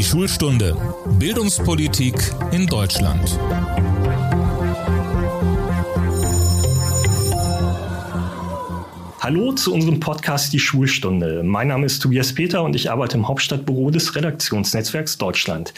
Die Schulstunde Bildungspolitik in Deutschland. Hallo zu unserem Podcast Die Schulstunde. Mein Name ist Tobias Peter und ich arbeite im Hauptstadtbüro des Redaktionsnetzwerks Deutschland.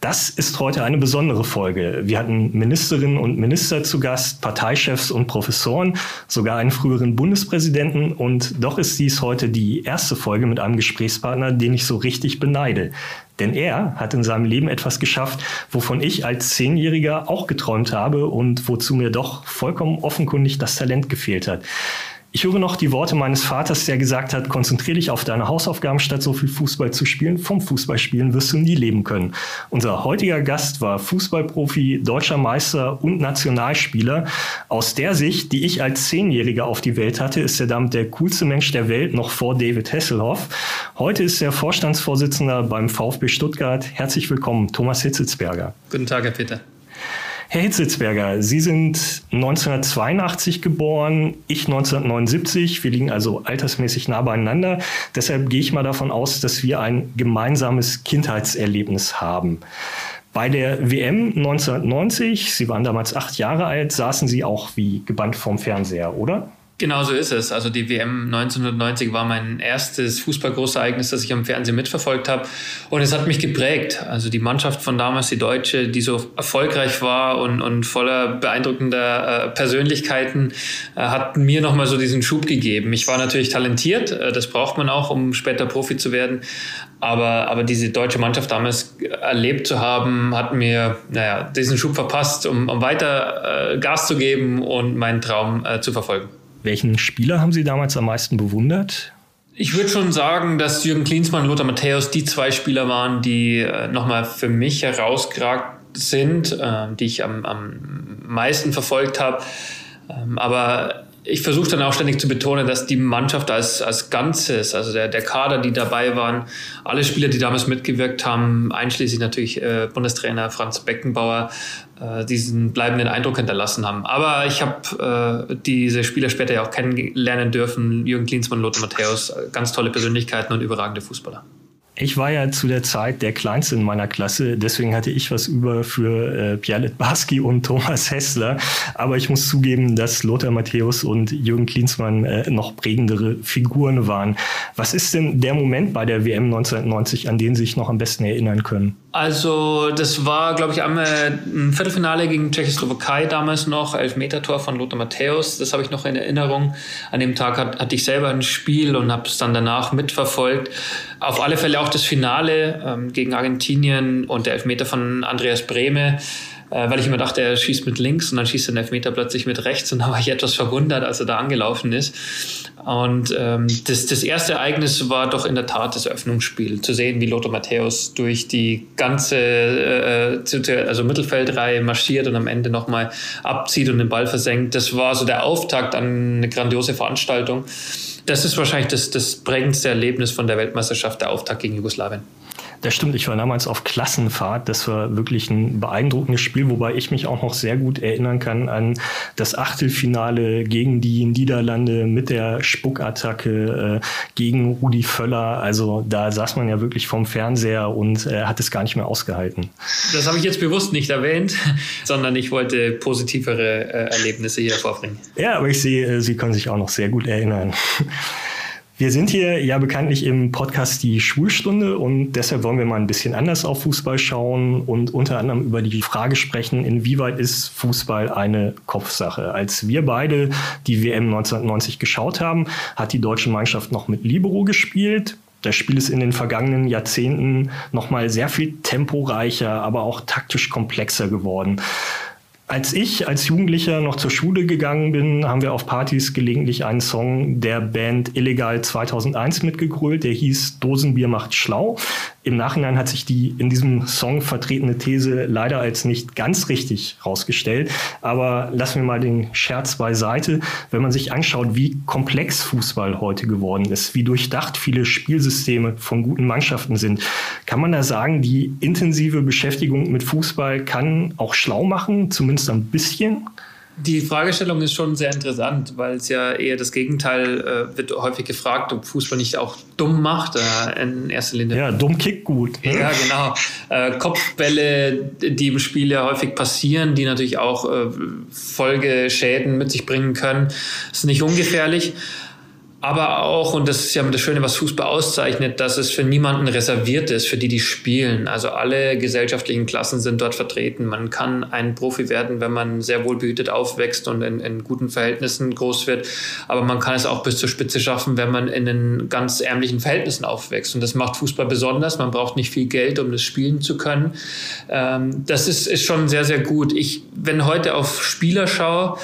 Das ist heute eine besondere Folge. Wir hatten Ministerinnen und Minister zu Gast, Parteichefs und Professoren, sogar einen früheren Bundespräsidenten. Und doch ist dies heute die erste Folge mit einem Gesprächspartner, den ich so richtig beneide. Denn er hat in seinem Leben etwas geschafft, wovon ich als Zehnjähriger auch geträumt habe und wozu mir doch vollkommen offenkundig das Talent gefehlt hat. Ich höre noch die Worte meines Vaters, der gesagt hat, konzentriere dich auf deine Hausaufgaben, statt so viel Fußball zu spielen. Vom Fußballspielen wirst du nie leben können. Unser heutiger Gast war Fußballprofi, deutscher Meister und Nationalspieler. Aus der Sicht, die ich als Zehnjähriger auf die Welt hatte, ist er damit der coolste Mensch der Welt, noch vor David Hasselhoff. Heute ist er Vorstandsvorsitzender beim VfB Stuttgart. Herzlich willkommen, Thomas Hitzelsberger. Guten Tag, Herr Peter. Herr Hitzelsberger, Sie sind 1982 geboren, ich 1979. Wir liegen also altersmäßig nah beieinander. Deshalb gehe ich mal davon aus, dass wir ein gemeinsames Kindheitserlebnis haben. Bei der WM 1990, Sie waren damals acht Jahre alt, saßen Sie auch wie gebannt vorm Fernseher, oder? Genau so ist es. Also die WM 1990 war mein erstes Fußballgroßereignis, das ich am Fernsehen mitverfolgt habe. Und es hat mich geprägt. Also die Mannschaft von damals, die Deutsche, die so erfolgreich war und, und voller beeindruckender äh, Persönlichkeiten, äh, hat mir nochmal so diesen Schub gegeben. Ich war natürlich talentiert, äh, das braucht man auch, um später Profi zu werden. Aber, aber diese deutsche Mannschaft damals erlebt zu haben, hat mir naja, diesen Schub verpasst, um, um weiter äh, Gas zu geben und meinen Traum äh, zu verfolgen. Welchen Spieler haben Sie damals am meisten bewundert? Ich würde schon sagen, dass Jürgen Klinsmann und Lothar Matthäus die zwei Spieler waren, die äh, nochmal für mich herausgeragt sind, äh, die ich am, am meisten verfolgt habe. Ähm, aber ich versuche dann auch ständig zu betonen, dass die Mannschaft als, als Ganzes, also der, der Kader, die dabei waren, alle Spieler, die damals mitgewirkt haben, einschließlich natürlich äh, Bundestrainer Franz Beckenbauer, äh, diesen bleibenden Eindruck hinterlassen haben. Aber ich habe äh, diese Spieler später ja auch kennenlernen dürfen, Jürgen Klinsmann, Lothar Matthäus, äh, ganz tolle Persönlichkeiten und überragende Fußballer. Ich war ja zu der Zeit der Kleinste in meiner Klasse, deswegen hatte ich was über für äh, Pierre Litbarski und Thomas Hessler. Aber ich muss zugeben, dass Lothar Matthäus und Jürgen Klinsmann äh, noch prägendere Figuren waren. Was ist denn der Moment bei der WM 1990, an den Sie sich noch am besten erinnern können? Also das war, glaube ich, einmal ein Viertelfinale gegen Tschechoslowakei damals noch, Elfmetertor von Lothar Matthäus. Das habe ich noch in Erinnerung. An dem Tag hat, hatte ich selber ein Spiel und habe es dann danach mitverfolgt. Auf alle Fälle auch das Finale ähm, gegen Argentinien und der Elfmeter von Andreas Brehme äh, weil ich immer dachte, er schießt mit links und dann schießt er den Elfmeter plötzlich mit rechts und da war ich etwas verwundert, als er da angelaufen ist. Und ähm, das, das erste Ereignis war doch in der Tat das Eröffnungsspiel. Zu sehen, wie Lothar Matthäus durch die ganze äh, also Mittelfeldreihe marschiert und am Ende nochmal abzieht und den Ball versenkt. Das war so der Auftakt an eine grandiose Veranstaltung. Das ist wahrscheinlich das, das prägendste Erlebnis von der Weltmeisterschaft, der Auftakt gegen Jugoslawien. Das stimmt, ich war damals auf Klassenfahrt. Das war wirklich ein beeindruckendes Spiel, wobei ich mich auch noch sehr gut erinnern kann an das Achtelfinale gegen die Niederlande mit der Spuckattacke äh, gegen Rudi Völler. Also da saß man ja wirklich vom Fernseher und äh, hat es gar nicht mehr ausgehalten. Das habe ich jetzt bewusst nicht erwähnt, sondern ich wollte positivere äh, Erlebnisse hier hervorbringen. Ja, aber ich sehe, äh, Sie können sich auch noch sehr gut erinnern. Wir sind hier ja bekanntlich im Podcast die Schulstunde und deshalb wollen wir mal ein bisschen anders auf Fußball schauen und unter anderem über die Frage sprechen, inwieweit ist Fußball eine Kopfsache. Als wir beide die WM 1990 geschaut haben, hat die deutsche Mannschaft noch mit Libero gespielt. Das Spiel ist in den vergangenen Jahrzehnten nochmal sehr viel temporeicher, aber auch taktisch komplexer geworden. Als ich als Jugendlicher noch zur Schule gegangen bin, haben wir auf Partys gelegentlich einen Song der Band Illegal 2001 mitgegrölt, der hieß Dosenbier macht schlau. Im Nachhinein hat sich die in diesem Song vertretene These leider als nicht ganz richtig rausgestellt. Aber lassen wir mal den Scherz beiseite. Wenn man sich anschaut, wie komplex Fußball heute geworden ist, wie durchdacht viele Spielsysteme von guten Mannschaften sind, kann man da sagen, die intensive Beschäftigung mit Fußball kann auch schlau machen, zumindest ein bisschen? Die Fragestellung ist schon sehr interessant, weil es ja eher das Gegenteil äh, wird häufig gefragt, ob Fußball nicht auch dumm macht äh, in erster Linie. Ja, dumm kickt gut. Ne? Ja, genau. Äh, Kopfbälle, die im Spiel ja häufig passieren, die natürlich auch äh, Folgeschäden mit sich bringen können, ist nicht ungefährlich aber auch, und das ist ja das Schöne, was Fußball auszeichnet, dass es für niemanden reserviert ist, für die, die spielen. Also alle gesellschaftlichen Klassen sind dort vertreten. Man kann ein Profi werden, wenn man sehr wohlbehütet aufwächst und in, in guten Verhältnissen groß wird. Aber man kann es auch bis zur Spitze schaffen, wenn man in den ganz ärmlichen Verhältnissen aufwächst. Und das macht Fußball besonders. Man braucht nicht viel Geld, um das spielen zu können. Ähm, das ist, ist schon sehr, sehr gut. Ich, wenn heute auf Spieler schaue,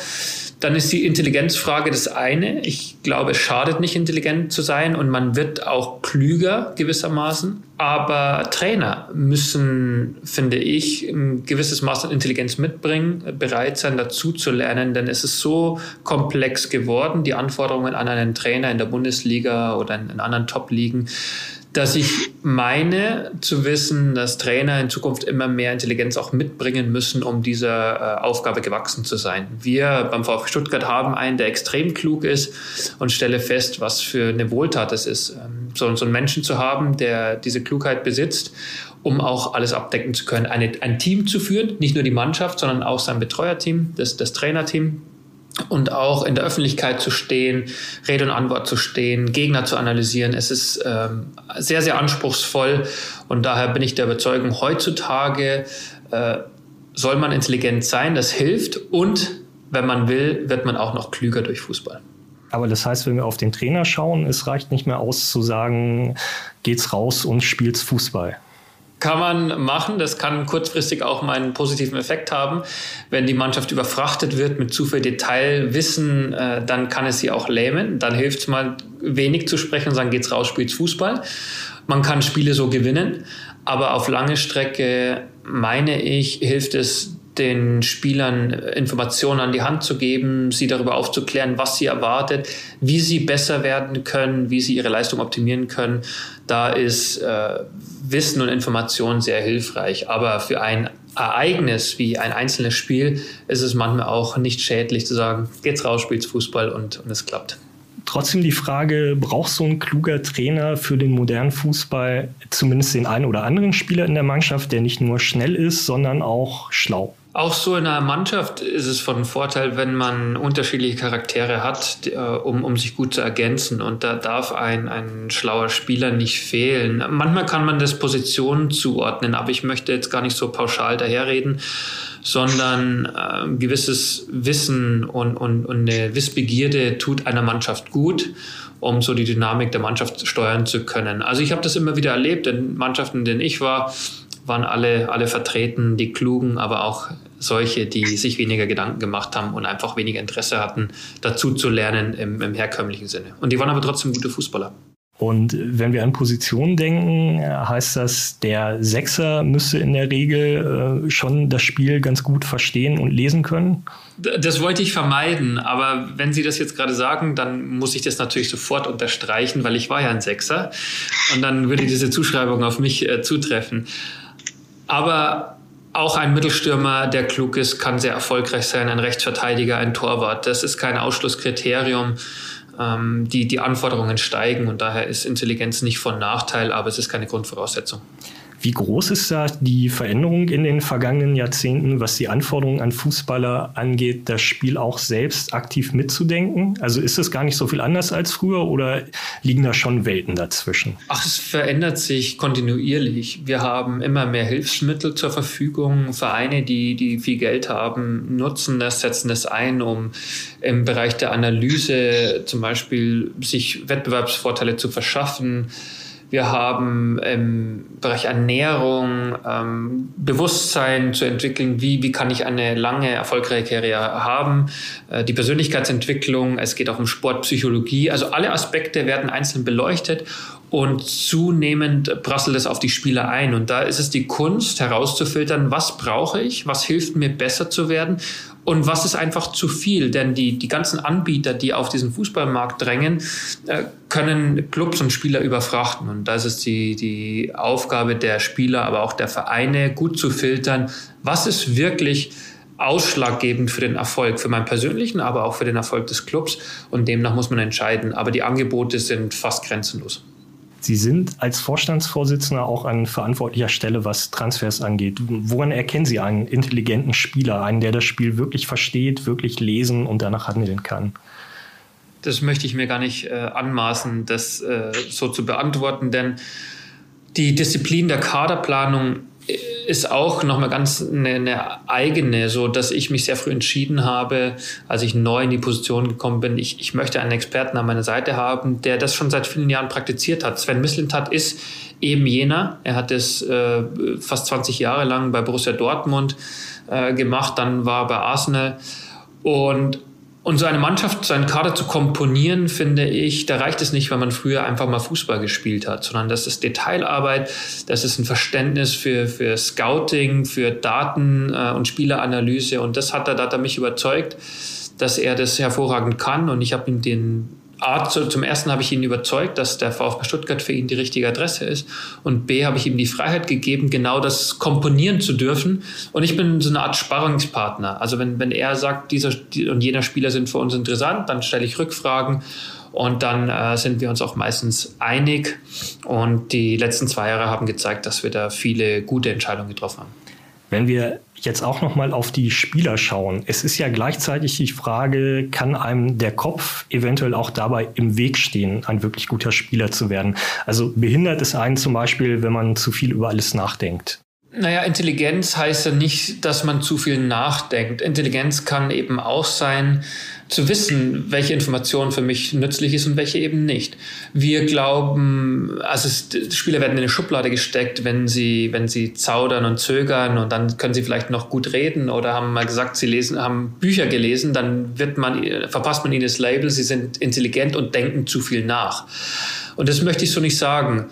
dann ist die Intelligenzfrage das eine. Ich glaube, es schadet nicht, intelligent zu sein und man wird auch klüger gewissermaßen. Aber Trainer müssen, finde ich, ein gewisses Maß an Intelligenz mitbringen, bereit sein, dazu zu lernen, denn es ist so komplex geworden, die Anforderungen an einen Trainer in der Bundesliga oder in, anderen Top-Ligen dass ich meine zu wissen, dass Trainer in Zukunft immer mehr Intelligenz auch mitbringen müssen, um dieser äh, Aufgabe gewachsen zu sein. Wir beim VfB Stuttgart haben einen, der extrem klug ist und stelle fest, was für eine Wohltat es ist, ähm, so, so einen Menschen zu haben, der diese Klugheit besitzt um auch alles abdecken zu können. Eine, ein Team zu führen, nicht nur die Mannschaft, sondern auch sein Betreuerteam, das, das Trainerteam und auch in der Öffentlichkeit zu stehen, Rede und Antwort zu stehen, Gegner zu analysieren. Es ist ähm, sehr, sehr anspruchsvoll und daher bin ich der Überzeugung, heutzutage äh, soll man intelligent sein, das hilft und wenn man will, wird man auch noch klüger durch Fußball. Aber das heißt, wenn wir auf den Trainer schauen, es reicht nicht mehr aus zu sagen, geht's raus und spielt's Fußball. Kann man machen. Das kann kurzfristig auch mal einen positiven Effekt haben. Wenn die Mannschaft überfrachtet wird mit zu viel Detailwissen, äh, dann kann es sie auch lähmen. Dann hilft es mal wenig zu sprechen und sagen, geht's raus, spielt's Fußball. Man kann Spiele so gewinnen. Aber auf lange Strecke, meine ich, hilft es den Spielern Informationen an die Hand zu geben, sie darüber aufzuklären, was sie erwartet, wie sie besser werden können, wie sie ihre Leistung optimieren können. Da ist äh, Wissen und Information sehr hilfreich. Aber für ein Ereignis wie ein einzelnes Spiel ist es manchmal auch nicht schädlich zu sagen, geht's raus, spielt's Fußball und, und es klappt. Trotzdem die Frage, braucht so ein kluger Trainer für den modernen Fußball zumindest den einen oder anderen Spieler in der Mannschaft, der nicht nur schnell ist, sondern auch schlau? Auch so in einer Mannschaft ist es von Vorteil, wenn man unterschiedliche Charaktere hat, äh, um, um sich gut zu ergänzen. Und da darf ein, ein schlauer Spieler nicht fehlen. Manchmal kann man das Positionen zuordnen, aber ich möchte jetzt gar nicht so pauschal daherreden, sondern äh, gewisses Wissen und, und, und eine Wissbegierde tut einer Mannschaft gut um so die Dynamik der Mannschaft steuern zu können. Also ich habe das immer wieder erlebt in Mannschaften, in denen ich war waren alle, alle vertreten, die Klugen, aber auch solche, die sich weniger Gedanken gemacht haben und einfach weniger Interesse hatten, dazu zu lernen im, im herkömmlichen Sinne. Und die waren aber trotzdem gute Fußballer. Und wenn wir an Positionen denken, heißt das, der Sechser müsste in der Regel äh, schon das Spiel ganz gut verstehen und lesen können? Das wollte ich vermeiden, aber wenn Sie das jetzt gerade sagen, dann muss ich das natürlich sofort unterstreichen, weil ich war ja ein Sechser und dann würde diese Zuschreibung auf mich äh, zutreffen. Aber auch ein Mittelstürmer, der klug ist, kann sehr erfolgreich sein, ein Rechtsverteidiger, ein Torwart. Das ist kein Ausschlusskriterium. Ähm, die, die Anforderungen steigen und daher ist Intelligenz nicht von Nachteil, aber es ist keine Grundvoraussetzung. Wie groß ist da die Veränderung in den vergangenen Jahrzehnten, was die Anforderungen an Fußballer angeht, das Spiel auch selbst aktiv mitzudenken? Also ist es gar nicht so viel anders als früher oder liegen da schon Welten dazwischen? Ach, es verändert sich kontinuierlich. Wir haben immer mehr Hilfsmittel zur Verfügung. Vereine, die, die viel Geld haben, nutzen das, setzen das ein, um im Bereich der Analyse zum Beispiel sich Wettbewerbsvorteile zu verschaffen. Wir haben im Bereich Ernährung ähm, Bewusstsein zu entwickeln, wie, wie kann ich eine lange, erfolgreiche Karriere haben. Äh, die Persönlichkeitsentwicklung, es geht auch um Sportpsychologie. Also alle Aspekte werden einzeln beleuchtet und zunehmend prasselt es auf die Spieler ein. Und da ist es die Kunst herauszufiltern, was brauche ich, was hilft mir besser zu werden und was ist einfach zu viel? Denn die, die ganzen Anbieter, die auf diesen Fußballmarkt drängen, äh, können Clubs und Spieler überfrachten. Und das ist die, die Aufgabe der Spieler, aber auch der Vereine, gut zu filtern, was ist wirklich ausschlaggebend für den Erfolg, für meinen persönlichen, aber auch für den Erfolg des Clubs. Und demnach muss man entscheiden. Aber die Angebote sind fast grenzenlos. Sie sind als Vorstandsvorsitzender auch an verantwortlicher Stelle, was Transfers angeht. Woran erkennen Sie einen intelligenten Spieler, einen, der das Spiel wirklich versteht, wirklich lesen und danach handeln kann? Das möchte ich mir gar nicht äh, anmaßen, das äh, so zu beantworten, denn die Disziplin der Kaderplanung ist auch nochmal ganz eine, eine, eigene, so dass ich mich sehr früh entschieden habe, als ich neu in die Position gekommen bin, ich, ich möchte einen Experten an meiner Seite haben, der das schon seit vielen Jahren praktiziert hat. Sven Mislintat ist eben jener. Er hat es äh, fast 20 Jahre lang bei Borussia Dortmund äh, gemacht, dann war er bei Arsenal und und so eine Mannschaft, so einen Kader zu komponieren, finde ich, da reicht es nicht, wenn man früher einfach mal Fußball gespielt hat, sondern das ist Detailarbeit, das ist ein Verständnis für, für Scouting, für Daten äh, und Spieleranalyse. Und das hat er, da hat er mich überzeugt, dass er das hervorragend kann. Und ich habe ihm den A, zum ersten habe ich ihn überzeugt, dass der VfB Stuttgart für ihn die richtige Adresse ist. Und B, habe ich ihm die Freiheit gegeben, genau das komponieren zu dürfen. Und ich bin so eine Art Sparringspartner. Also wenn, wenn er sagt, dieser und jener Spieler sind für uns interessant, dann stelle ich Rückfragen. Und dann äh, sind wir uns auch meistens einig. Und die letzten zwei Jahre haben gezeigt, dass wir da viele gute Entscheidungen getroffen haben. Wenn wir jetzt auch noch mal auf die Spieler schauen, es ist ja gleichzeitig die Frage, kann einem der Kopf eventuell auch dabei im Weg stehen, ein wirklich guter Spieler zu werden? Also behindert es einen zum Beispiel, wenn man zu viel über alles nachdenkt? Naja, Intelligenz heißt ja nicht, dass man zu viel nachdenkt. Intelligenz kann eben auch sein, zu wissen, welche Information für mich nützlich ist und welche eben nicht. Wir glauben, also es, Spieler werden in eine Schublade gesteckt, wenn sie, wenn sie zaudern und zögern und dann können sie vielleicht noch gut reden oder haben mal gesagt, sie lesen, haben Bücher gelesen, dann wird man, verpasst man ihnen das Label, sie sind intelligent und denken zu viel nach. Und das möchte ich so nicht sagen.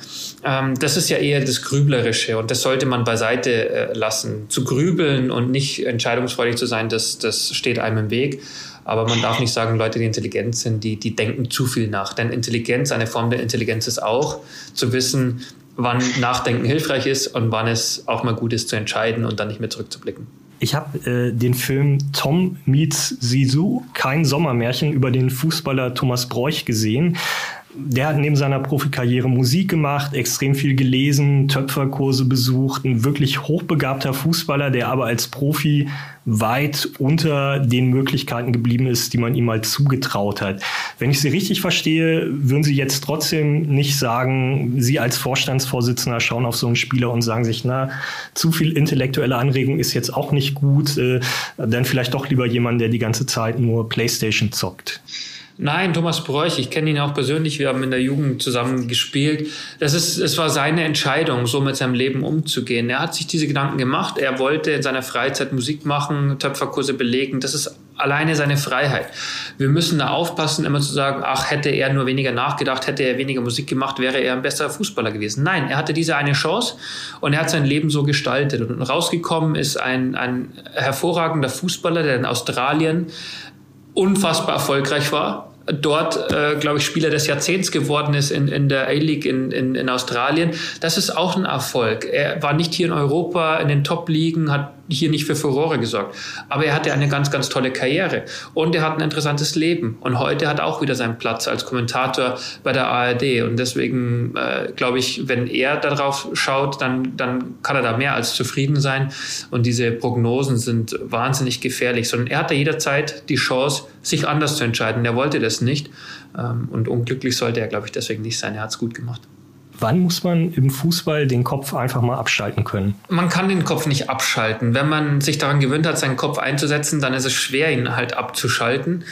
Ähm, das ist ja eher das Grüblerische und das sollte man beiseite äh, lassen. Zu grübeln und nicht entscheidungsfreudig zu sein, das, das steht einem im Weg. Aber man darf nicht sagen, Leute, die intelligent sind, die, die denken zu viel nach. Denn Intelligenz, eine Form der Intelligenz ist auch, zu wissen, wann Nachdenken hilfreich ist und wann es auch mal gut ist zu entscheiden und dann nicht mehr zurückzublicken. Ich habe äh, den Film Tom meets Sisu, kein Sommermärchen, über den Fußballer Thomas Broich gesehen der hat neben seiner Profikarriere Musik gemacht, extrem viel gelesen, Töpferkurse besucht, ein wirklich hochbegabter Fußballer, der aber als Profi weit unter den Möglichkeiten geblieben ist, die man ihm mal zugetraut hat. Wenn ich Sie richtig verstehe, würden Sie jetzt trotzdem nicht sagen, Sie als Vorstandsvorsitzender schauen auf so einen Spieler und sagen sich, na, zu viel intellektuelle Anregung ist jetzt auch nicht gut, äh, dann vielleicht doch lieber jemand, der die ganze Zeit nur Playstation zockt. Nein, Thomas Bräuch, ich kenne ihn auch persönlich, wir haben in der Jugend zusammen gespielt. Das ist, es war seine Entscheidung, so mit seinem Leben umzugehen. Er hat sich diese Gedanken gemacht, er wollte in seiner Freizeit Musik machen, Töpferkurse belegen, das ist alleine seine Freiheit. Wir müssen da aufpassen, immer zu sagen, ach, hätte er nur weniger nachgedacht, hätte er weniger Musik gemacht, wäre er ein besserer Fußballer gewesen. Nein, er hatte diese eine Chance und er hat sein Leben so gestaltet. Und rausgekommen ist ein, ein hervorragender Fußballer, der in Australien unfassbar erfolgreich war, dort, äh, glaube ich, Spieler des Jahrzehnts geworden ist in, in der A-League in, in, in Australien. Das ist auch ein Erfolg. Er war nicht hier in Europa in den Top-Ligen, hat hier nicht für Furore gesorgt. Aber er hatte eine ganz, ganz tolle Karriere und er hat ein interessantes Leben. Und heute hat er auch wieder seinen Platz als Kommentator bei der ARD. Und deswegen äh, glaube ich, wenn er darauf schaut, dann, dann kann er da mehr als zufrieden sein. Und diese Prognosen sind wahnsinnig gefährlich, sondern er hatte jederzeit die Chance, sich anders zu entscheiden. Er wollte das nicht. Ähm, und unglücklich sollte er, glaube ich, deswegen nicht sein. Er hat es gut gemacht. Wann muss man im Fußball den Kopf einfach mal abschalten können? Man kann den Kopf nicht abschalten. Wenn man sich daran gewöhnt hat, seinen Kopf einzusetzen, dann ist es schwer, ihn halt abzuschalten.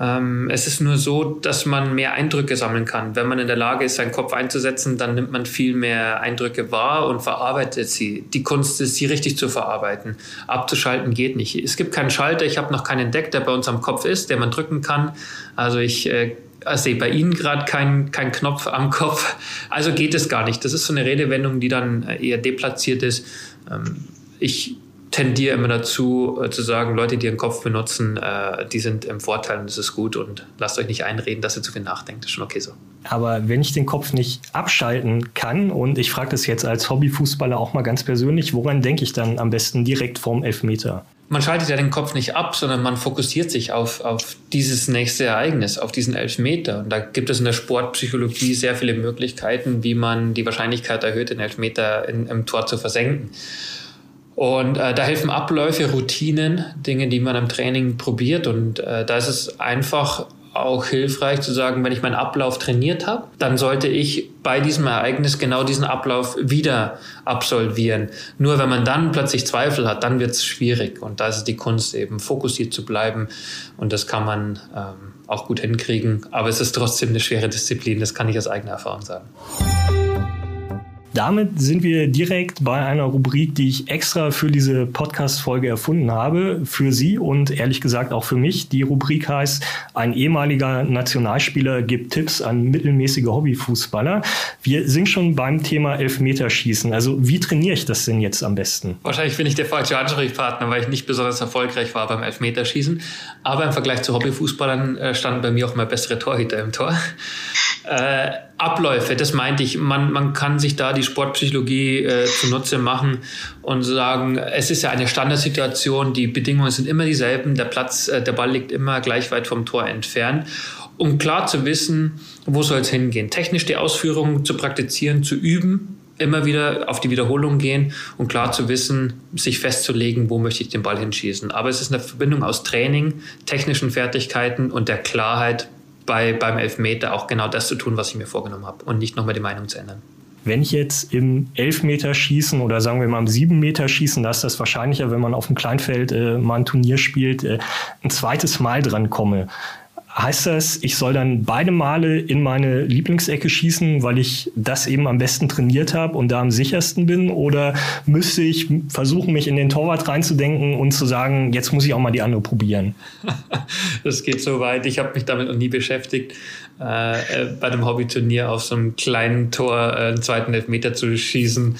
Ähm, es ist nur so, dass man mehr Eindrücke sammeln kann. Wenn man in der Lage ist, seinen Kopf einzusetzen, dann nimmt man viel mehr Eindrücke wahr und verarbeitet sie. Die Kunst ist, sie richtig zu verarbeiten. Abzuschalten geht nicht. Es gibt keinen Schalter, ich habe noch keinen entdeckt, der bei uns am Kopf ist, der man drücken kann. Also ich äh, also bei Ihnen gerade keinen kein Knopf am Kopf. Also geht es gar nicht. Das ist so eine Redewendung, die dann eher deplatziert ist. Ähm, ich tendiere immer dazu äh, zu sagen, Leute, die ihren Kopf benutzen, äh, die sind im Vorteil und das ist gut und lasst euch nicht einreden, dass ihr zu viel nachdenkt. Das ist schon okay so. Aber wenn ich den Kopf nicht abschalten kann und ich frage das jetzt als Hobbyfußballer auch mal ganz persönlich, woran denke ich dann am besten direkt vorm Elfmeter? Man schaltet ja den Kopf nicht ab, sondern man fokussiert sich auf, auf dieses nächste Ereignis, auf diesen Elfmeter. Und da gibt es in der Sportpsychologie sehr viele Möglichkeiten, wie man die Wahrscheinlichkeit erhöht, den Elfmeter in, im Tor zu versenken. Und äh, da helfen Abläufe, Routinen, Dinge, die man im Training probiert. Und äh, da ist es einfach auch hilfreich zu sagen, wenn ich meinen Ablauf trainiert habe, dann sollte ich bei diesem Ereignis genau diesen Ablauf wieder absolvieren. Nur wenn man dann plötzlich Zweifel hat, dann wird es schwierig. Und da ist es die Kunst, eben fokussiert zu bleiben. Und das kann man ähm, auch gut hinkriegen. Aber es ist trotzdem eine schwere Disziplin, das kann ich aus eigener Erfahrung sagen. Damit sind wir direkt bei einer Rubrik, die ich extra für diese Podcast-Folge erfunden habe, für Sie und ehrlich gesagt auch für mich. Die Rubrik heißt, ein ehemaliger Nationalspieler gibt Tipps an mittelmäßige Hobbyfußballer. Wir sind schon beim Thema Elfmeterschießen. Also wie trainiere ich das denn jetzt am besten? Wahrscheinlich bin ich der falsche Ansprechpartner, weil ich nicht besonders erfolgreich war beim Elfmeterschießen. Aber im Vergleich zu Hobbyfußballern äh, standen bei mir auch mal bessere Torhüter im Tor. Äh, Abläufe, das meinte ich. Man, man kann sich da die Sportpsychologie äh, zunutze machen und sagen, es ist ja eine Standardsituation, die Bedingungen sind immer dieselben, der Platz, äh, der Ball liegt immer gleich weit vom Tor entfernt. Um klar zu wissen, wo soll es hingehen. Technisch die Ausführung zu praktizieren, zu üben, immer wieder auf die Wiederholung gehen und klar zu wissen, sich festzulegen, wo möchte ich den Ball hinschießen. Aber es ist eine Verbindung aus Training, technischen Fertigkeiten und der Klarheit, bei, beim Elfmeter auch genau das zu tun, was ich mir vorgenommen habe und nicht nochmal die Meinung zu ändern. Wenn ich jetzt im Elfmeter schießen oder sagen wir mal im sieben Meter schießen, da ist das wahrscheinlicher, wenn man auf dem Kleinfeld äh, mal ein Turnier spielt, äh, ein zweites Mal dran komme. Heißt das, ich soll dann beide Male in meine Lieblingsecke schießen, weil ich das eben am besten trainiert habe und da am sichersten bin? Oder müsste ich versuchen, mich in den Torwart reinzudenken und zu sagen, jetzt muss ich auch mal die andere probieren? Das geht so weit. Ich habe mich damit noch nie beschäftigt. Äh, äh, bei einem Hobbyturnier auf so einem kleinen Tor äh, einen zweiten Elfmeter zu schießen.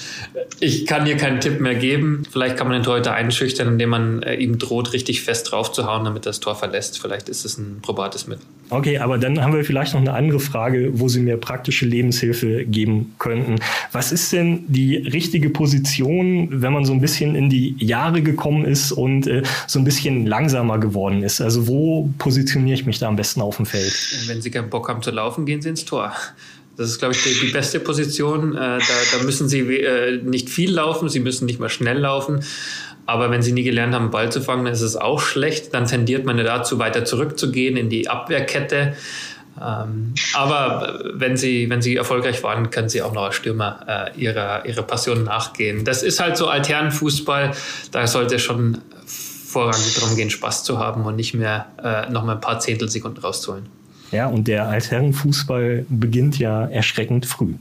Ich kann hier keinen Tipp mehr geben. Vielleicht kann man den Torhüter einschüchtern, indem man äh, ihm droht, richtig fest draufzuhauen, damit das Tor verlässt. Vielleicht ist es ein probates Mittel. Okay, aber dann haben wir vielleicht noch eine andere Frage, wo Sie mir praktische Lebenshilfe geben könnten. Was ist denn die richtige Position, wenn man so ein bisschen in die Jahre gekommen ist und äh, so ein bisschen langsamer geworden ist? Also wo positioniere ich mich da am besten auf dem Feld? Wenn Sie keinen Bock haben zu laufen, gehen Sie ins Tor. Das ist, glaube ich, die, die beste Position. Äh, da, da, müssen Sie äh, nicht viel laufen, Sie müssen nicht mal schnell laufen. Aber wenn Sie nie gelernt haben, Ball zu fangen, dann ist es auch schlecht. Dann tendiert man dazu, weiter zurückzugehen in die Abwehrkette. Ähm, aber wenn sie, wenn sie erfolgreich waren, können sie auch noch als Stürmer äh, ihrer, ihrer Passion nachgehen. Das ist halt so alternen Fußball. Da sollte schon vorrangig darum gehen, Spaß zu haben und nicht mehr äh, noch mal ein paar Zehntelsekunden rauszuholen. Ja, und der Altherrenfußball beginnt ja erschreckend früh.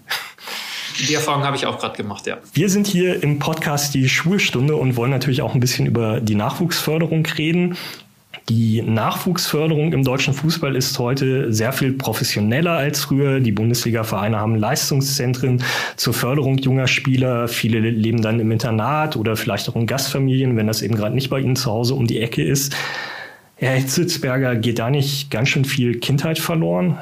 Die Erfahrung habe ich auch gerade gemacht, ja. Wir sind hier im Podcast die Schulstunde und wollen natürlich auch ein bisschen über die Nachwuchsförderung reden. Die Nachwuchsförderung im deutschen Fußball ist heute sehr viel professioneller als früher. Die Bundesliga-Vereine haben Leistungszentren zur Förderung junger Spieler. Viele leben dann im Internat oder vielleicht auch in Gastfamilien, wenn das eben gerade nicht bei ihnen zu Hause um die Ecke ist. Herr Hitzelsberger, geht da nicht ganz schön viel Kindheit verloren?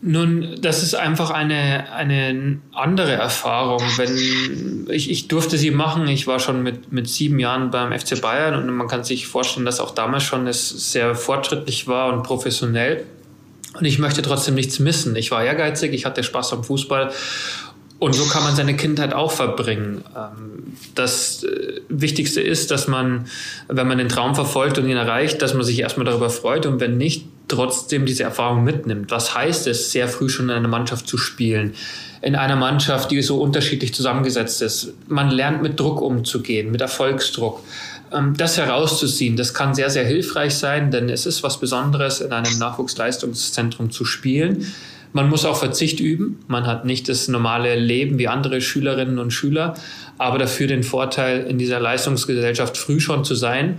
Nun, das ist einfach eine, eine andere Erfahrung. Wenn ich, ich durfte sie machen, ich war schon mit, mit sieben Jahren beim FC Bayern und man kann sich vorstellen, dass auch damals schon es sehr fortschrittlich war und professionell. Und ich möchte trotzdem nichts missen. Ich war ehrgeizig, ich hatte Spaß am Fußball und so kann man seine Kindheit auch verbringen. Ähm, das äh, Wichtigste ist, dass man, wenn man den Traum verfolgt und ihn erreicht, dass man sich erstmal darüber freut und wenn nicht, trotzdem diese Erfahrung mitnimmt. Was heißt es, sehr früh schon in einer Mannschaft zu spielen? In einer Mannschaft, die so unterschiedlich zusammengesetzt ist. Man lernt mit Druck umzugehen, mit Erfolgsdruck. Ähm, das herauszuziehen, das kann sehr, sehr hilfreich sein, denn es ist was Besonderes, in einem Nachwuchsleistungszentrum zu spielen man muss auch Verzicht üben. Man hat nicht das normale Leben wie andere Schülerinnen und Schüler, aber dafür den Vorteil, in dieser Leistungsgesellschaft früh schon zu sein.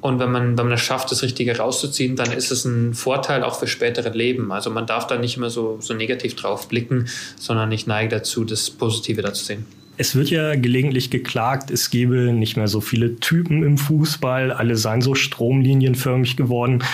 Und wenn man, wenn man es schafft, das Richtige rauszuziehen, dann ist es ein Vorteil auch für spätere Leben. Also man darf da nicht immer so, so negativ drauf blicken, sondern ich neige dazu, das Positive dazu sehen. Es wird ja gelegentlich geklagt, es gebe nicht mehr so viele Typen im Fußball, alle seien so stromlinienförmig geworden.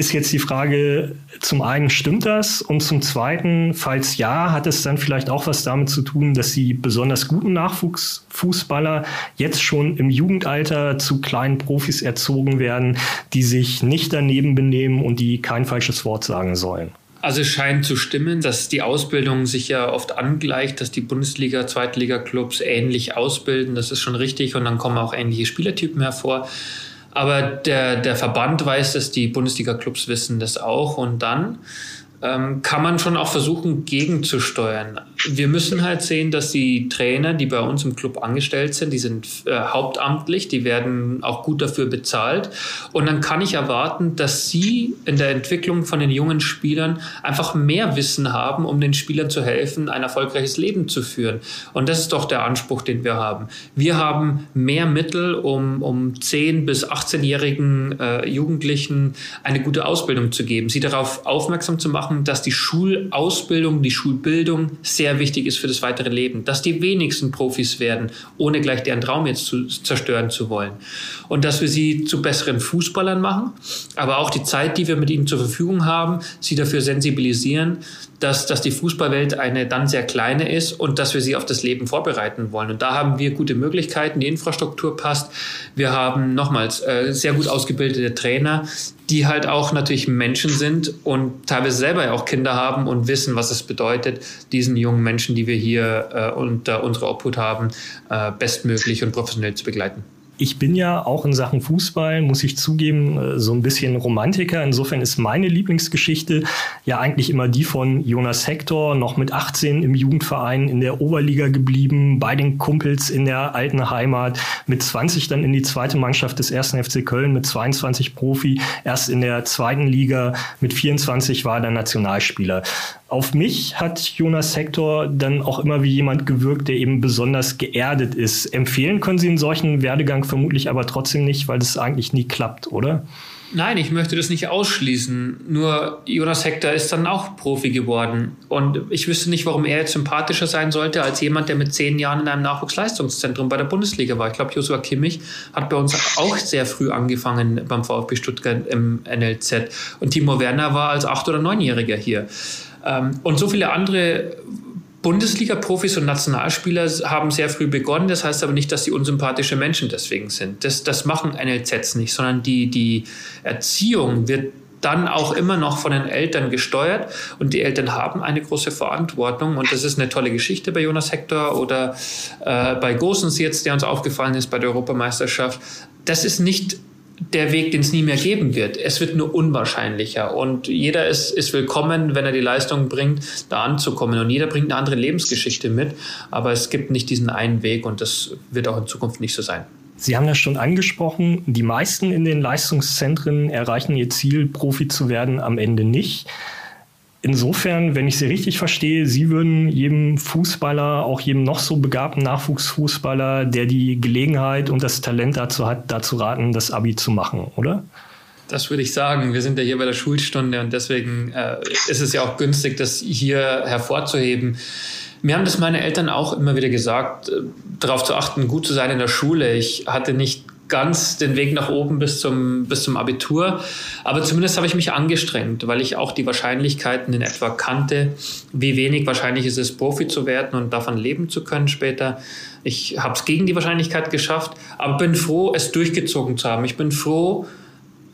Ist jetzt die Frage, zum einen stimmt das und zum zweiten, falls ja, hat es dann vielleicht auch was damit zu tun, dass die besonders guten Nachwuchsfußballer jetzt schon im Jugendalter zu kleinen Profis erzogen werden, die sich nicht daneben benehmen und die kein falsches Wort sagen sollen? Also es scheint zu stimmen, dass die Ausbildung sich ja oft angleicht, dass die Bundesliga, Zweitliga-Clubs ähnlich ausbilden. Das ist schon richtig und dann kommen auch ähnliche Spielertypen hervor. Aber der, der Verband weiß das, die Bundesliga-Clubs wissen das auch. Und dann ähm, kann man schon auch versuchen, gegenzusteuern. Wir müssen halt sehen, dass die Trainer, die bei uns im Club angestellt sind, die sind äh, hauptamtlich, die werden auch gut dafür bezahlt. Und dann kann ich erwarten, dass sie in der Entwicklung von den jungen Spielern einfach mehr Wissen haben, um den Spielern zu helfen, ein erfolgreiches Leben zu führen. Und das ist doch der Anspruch, den wir haben. Wir haben mehr Mittel, um, um 10- bis 18-jährigen äh, Jugendlichen eine gute Ausbildung zu geben, sie darauf aufmerksam zu machen, machen, dass die Schulausbildung, die Schulbildung sehr wichtig ist für das weitere Leben, dass die wenigsten Profis werden, ohne gleich deren Traum jetzt zu zerstören zu wollen. Und dass wir sie zu besseren Fußballern machen, aber auch die Zeit, die wir mit ihnen zur Verfügung haben, sie dafür sensibilisieren, dass, dass die Fußballwelt eine dann sehr kleine ist und dass wir sie auf das Leben vorbereiten wollen. Und da haben wir gute Möglichkeiten, die Infrastruktur passt. Wir haben nochmals äh, sehr gut ausgebildete Trainer, die halt auch natürlich Menschen sind und teilweise selber auch Kinder haben und wissen, was es bedeutet, diesen jungen Menschen, die wir hier äh, unter unserer Obhut haben, äh, bestmöglich und professionell zu begleiten ich bin ja auch in Sachen Fußball, muss ich zugeben, äh, so ein bisschen Romantiker. Insofern ist meine Lieblingsgeschichte ja eigentlich immer die von Jonas Hector, noch mit 18 im Jugendverein in der Oberliga geblieben, bei den Kumpels in der alten Heimat, mit 20 dann in die zweite Mannschaft des ersten FC Köln, mit 22 Profi, erst in der zweiten Liga, mit 24 war er Nationalspieler. Auf mich hat Jonas Hector dann auch immer wie jemand gewirkt, der eben besonders geerdet ist. Empfehlen können Sie einen solchen Werdegang vermutlich aber trotzdem nicht, weil das eigentlich nie klappt, oder? Nein, ich möchte das nicht ausschließen. Nur Jonas Hector ist dann auch Profi geworden. Und ich wüsste nicht, warum er jetzt sympathischer sein sollte als jemand, der mit zehn Jahren in einem Nachwuchsleistungszentrum bei der Bundesliga war. Ich glaube, Joshua Kimmich hat bei uns auch sehr früh angefangen beim VfB Stuttgart im NLZ. Und Timo Werner war als acht- oder neunjähriger hier. Ähm, und so viele andere Bundesliga-Profis und Nationalspieler haben sehr früh begonnen. Das heißt aber nicht, dass sie unsympathische Menschen deswegen sind. Das, das machen NLZs nicht, sondern die, die Erziehung wird dann auch immer noch von den Eltern gesteuert und die Eltern haben eine große Verantwortung und das ist eine tolle Geschichte bei Jonas Hector oder äh, bei Gosens jetzt, der uns aufgefallen ist bei der Europameisterschaft. Das ist nicht der Weg, den es nie mehr geben wird. Es wird nur unwahrscheinlicher und jeder ist, ist willkommen, wenn er die Leistung bringt, da anzukommen und jeder bringt eine andere Lebensgeschichte mit, aber es gibt nicht diesen einen Weg und das wird auch in Zukunft nicht so sein. Sie haben das schon angesprochen, die meisten in den Leistungszentren erreichen ihr Ziel, Profi zu werden, am Ende nicht. Insofern, wenn ich Sie richtig verstehe, Sie würden jedem Fußballer, auch jedem noch so begabten Nachwuchsfußballer, der die Gelegenheit und das Talent dazu hat, dazu raten, das Abi zu machen, oder? Das würde ich sagen. Wir sind ja hier bei der Schulstunde und deswegen äh, ist es ja auch günstig, das hier hervorzuheben. Mir haben das meine Eltern auch immer wieder gesagt, äh, darauf zu achten, gut zu sein in der Schule. Ich hatte nicht ganz den Weg nach oben bis zum, bis zum Abitur. Aber zumindest habe ich mich angestrengt, weil ich auch die Wahrscheinlichkeiten in etwa kannte, wie wenig wahrscheinlich ist es, Profi zu werden und davon leben zu können später. Ich habe es gegen die Wahrscheinlichkeit geschafft, aber bin froh, es durchgezogen zu haben. Ich bin froh,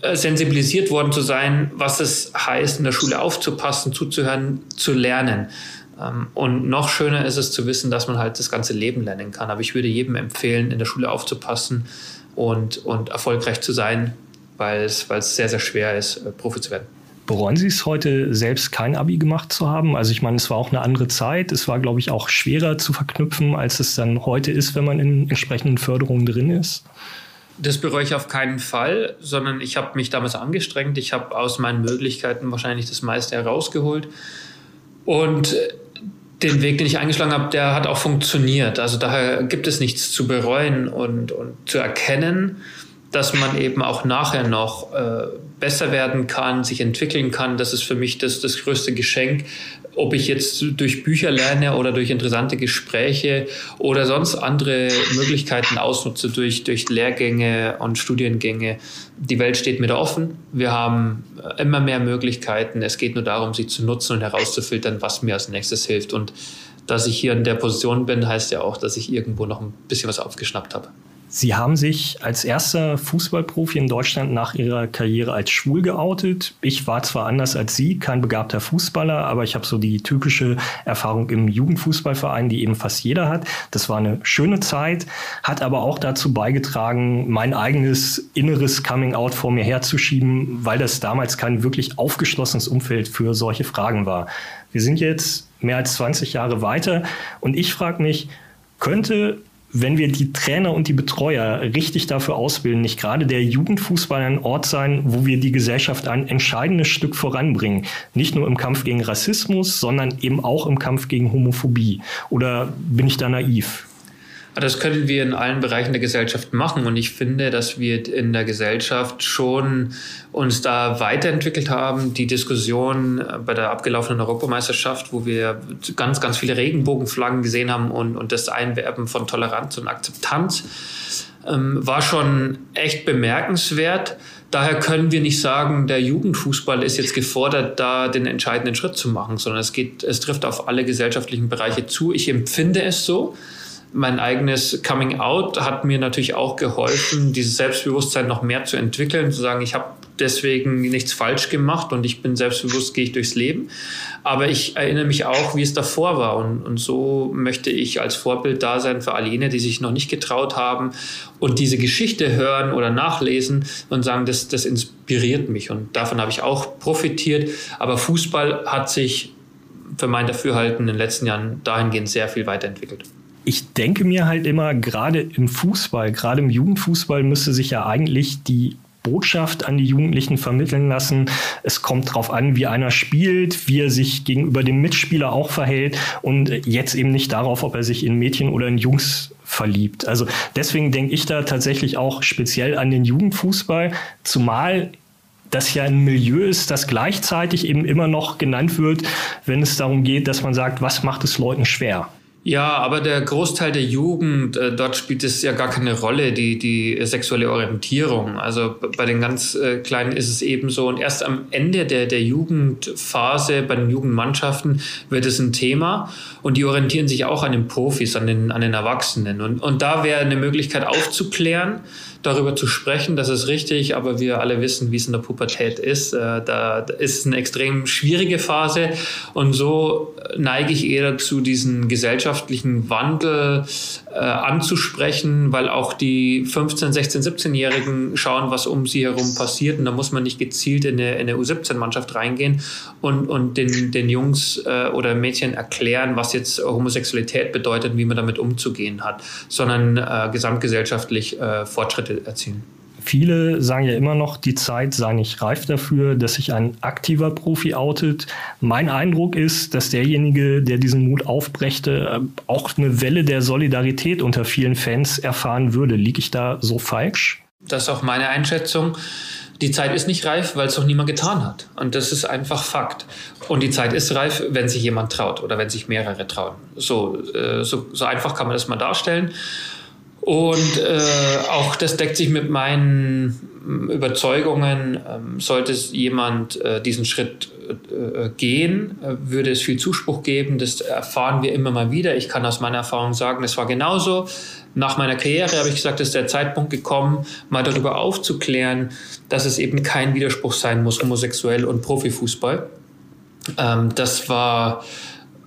äh, sensibilisiert worden zu sein, was es heißt, in der Schule aufzupassen, zuzuhören, zu lernen. Ähm, und noch schöner ist es zu wissen, dass man halt das ganze Leben lernen kann. Aber ich würde jedem empfehlen, in der Schule aufzupassen, und, und erfolgreich zu sein, weil es, weil es sehr, sehr schwer ist, äh, Profi zu werden. Bereuen Sie es heute selbst kein Abi gemacht zu haben? Also ich meine, es war auch eine andere Zeit. Es war, glaube ich, auch schwerer zu verknüpfen, als es dann heute ist, wenn man in entsprechenden Förderungen drin ist. Das bereue ich auf keinen Fall, sondern ich habe mich damals angestrengt. Ich habe aus meinen Möglichkeiten wahrscheinlich das meiste herausgeholt. Und den Weg, den ich eingeschlagen habe, der hat auch funktioniert. Also daher gibt es nichts zu bereuen und, und zu erkennen, dass man eben auch nachher noch äh, besser werden kann, sich entwickeln kann. Das ist für mich das, das größte Geschenk. Ob ich jetzt durch Bücher lerne oder durch interessante Gespräche oder sonst andere Möglichkeiten ausnutze durch, durch Lehrgänge und Studiengänge. Die Welt steht mir da offen. Wir haben immer mehr Möglichkeiten. Es geht nur darum, sie zu nutzen und herauszufiltern, was mir als nächstes hilft. Und dass ich hier in der Position bin, heißt ja auch, dass ich irgendwo noch ein bisschen was aufgeschnappt habe. Sie haben sich als erster Fußballprofi in Deutschland nach Ihrer Karriere als schwul geoutet. Ich war zwar anders als Sie, kein begabter Fußballer, aber ich habe so die typische Erfahrung im Jugendfußballverein, die eben fast jeder hat. Das war eine schöne Zeit, hat aber auch dazu beigetragen, mein eigenes inneres Coming-out vor mir herzuschieben, weil das damals kein wirklich aufgeschlossenes Umfeld für solche Fragen war. Wir sind jetzt mehr als 20 Jahre weiter und ich frage mich, könnte wenn wir die Trainer und die Betreuer richtig dafür ausbilden, nicht gerade der Jugendfußball ein Ort sein, wo wir die Gesellschaft ein entscheidendes Stück voranbringen. Nicht nur im Kampf gegen Rassismus, sondern eben auch im Kampf gegen Homophobie. Oder bin ich da naiv? Das können wir in allen Bereichen der Gesellschaft machen. Und ich finde, dass wir in der Gesellschaft schon uns da weiterentwickelt haben. Die Diskussion bei der abgelaufenen Europameisterschaft, wo wir ganz, ganz viele Regenbogenflaggen gesehen haben und, und das Einwerben von Toleranz und Akzeptanz, ähm, war schon echt bemerkenswert. Daher können wir nicht sagen, der Jugendfußball ist jetzt gefordert, da den entscheidenden Schritt zu machen, sondern es geht, es trifft auf alle gesellschaftlichen Bereiche zu. Ich empfinde es so mein eigenes Coming Out hat mir natürlich auch geholfen, dieses Selbstbewusstsein noch mehr zu entwickeln, zu sagen, ich habe deswegen nichts falsch gemacht und ich bin selbstbewusst, gehe ich durchs Leben. Aber ich erinnere mich auch, wie es davor war. Und, und so möchte ich als Vorbild da sein für all jene, die sich noch nicht getraut haben und diese Geschichte hören oder nachlesen und sagen, das, das inspiriert mich. Und davon habe ich auch profitiert. Aber Fußball hat sich für mein Dafürhalten in den letzten Jahren dahingehend sehr viel weiterentwickelt ich denke mir halt immer, gerade im Fußball, gerade im Jugendfußball müsste sich ja eigentlich die Botschaft an die Jugendlichen vermitteln lassen. Es kommt darauf an, wie einer spielt, wie er sich gegenüber dem Mitspieler auch verhält und jetzt eben nicht darauf, ob er sich in Mädchen oder in Jungs verliebt. Also deswegen denke ich da tatsächlich auch speziell an den Jugendfußball, zumal das ja ein Milieu ist, das gleichzeitig eben immer noch genannt wird, wenn es darum geht, dass man sagt, was macht es Leuten schwer? Ja, aber der Großteil der Jugend, äh, dort spielt es ja gar keine Rolle, die, die sexuelle Orientierung. Also bei den ganz äh, Kleinen ist es eben so. Und erst am Ende der, der Jugendphase, bei den Jugendmannschaften, wird es ein Thema. Und die orientieren sich auch an den Profis, an den, an den Erwachsenen. Und, und da wäre eine Möglichkeit aufzuklären, darüber zu sprechen, das ist richtig, aber wir alle wissen, wie es in der Pubertät ist. Äh, da ist es eine extrem schwierige Phase und so neige ich eher dazu, diesen gesellschaftlichen Wandel äh, anzusprechen, weil auch die 15, 16, 17-Jährigen schauen, was um sie herum passiert und da muss man nicht gezielt in eine, in eine U17-Mannschaft reingehen und, und den, den Jungs äh, oder Mädchen erklären, was jetzt Homosexualität bedeutet, wie man damit umzugehen hat, sondern äh, gesamtgesellschaftlich äh, Fortschritte erzielen. Viele sagen ja immer noch, die Zeit sei nicht reif dafür, dass sich ein aktiver Profi outet. Mein Eindruck ist, dass derjenige, der diesen Mut aufbrächte, äh, auch eine Welle der Solidarität unter vielen Fans erfahren würde. Liege ich da so falsch? Das ist auch meine Einschätzung. Die Zeit ist nicht reif, weil es noch niemand getan hat. Und das ist einfach Fakt. Und die Zeit ist reif, wenn sich jemand traut oder wenn sich mehrere trauen. So, äh, so, so einfach kann man das mal darstellen. Und äh, auch das deckt sich mit meinen Überzeugungen. Ähm, sollte jemand äh, diesen Schritt äh, gehen, äh, würde es viel Zuspruch geben. Das erfahren wir immer mal wieder. Ich kann aus meiner Erfahrung sagen, es war genauso. Nach meiner Karriere habe ich gesagt, ist der Zeitpunkt gekommen, mal darüber aufzuklären, dass es eben kein Widerspruch sein muss, homosexuell und Profifußball. Ähm, das war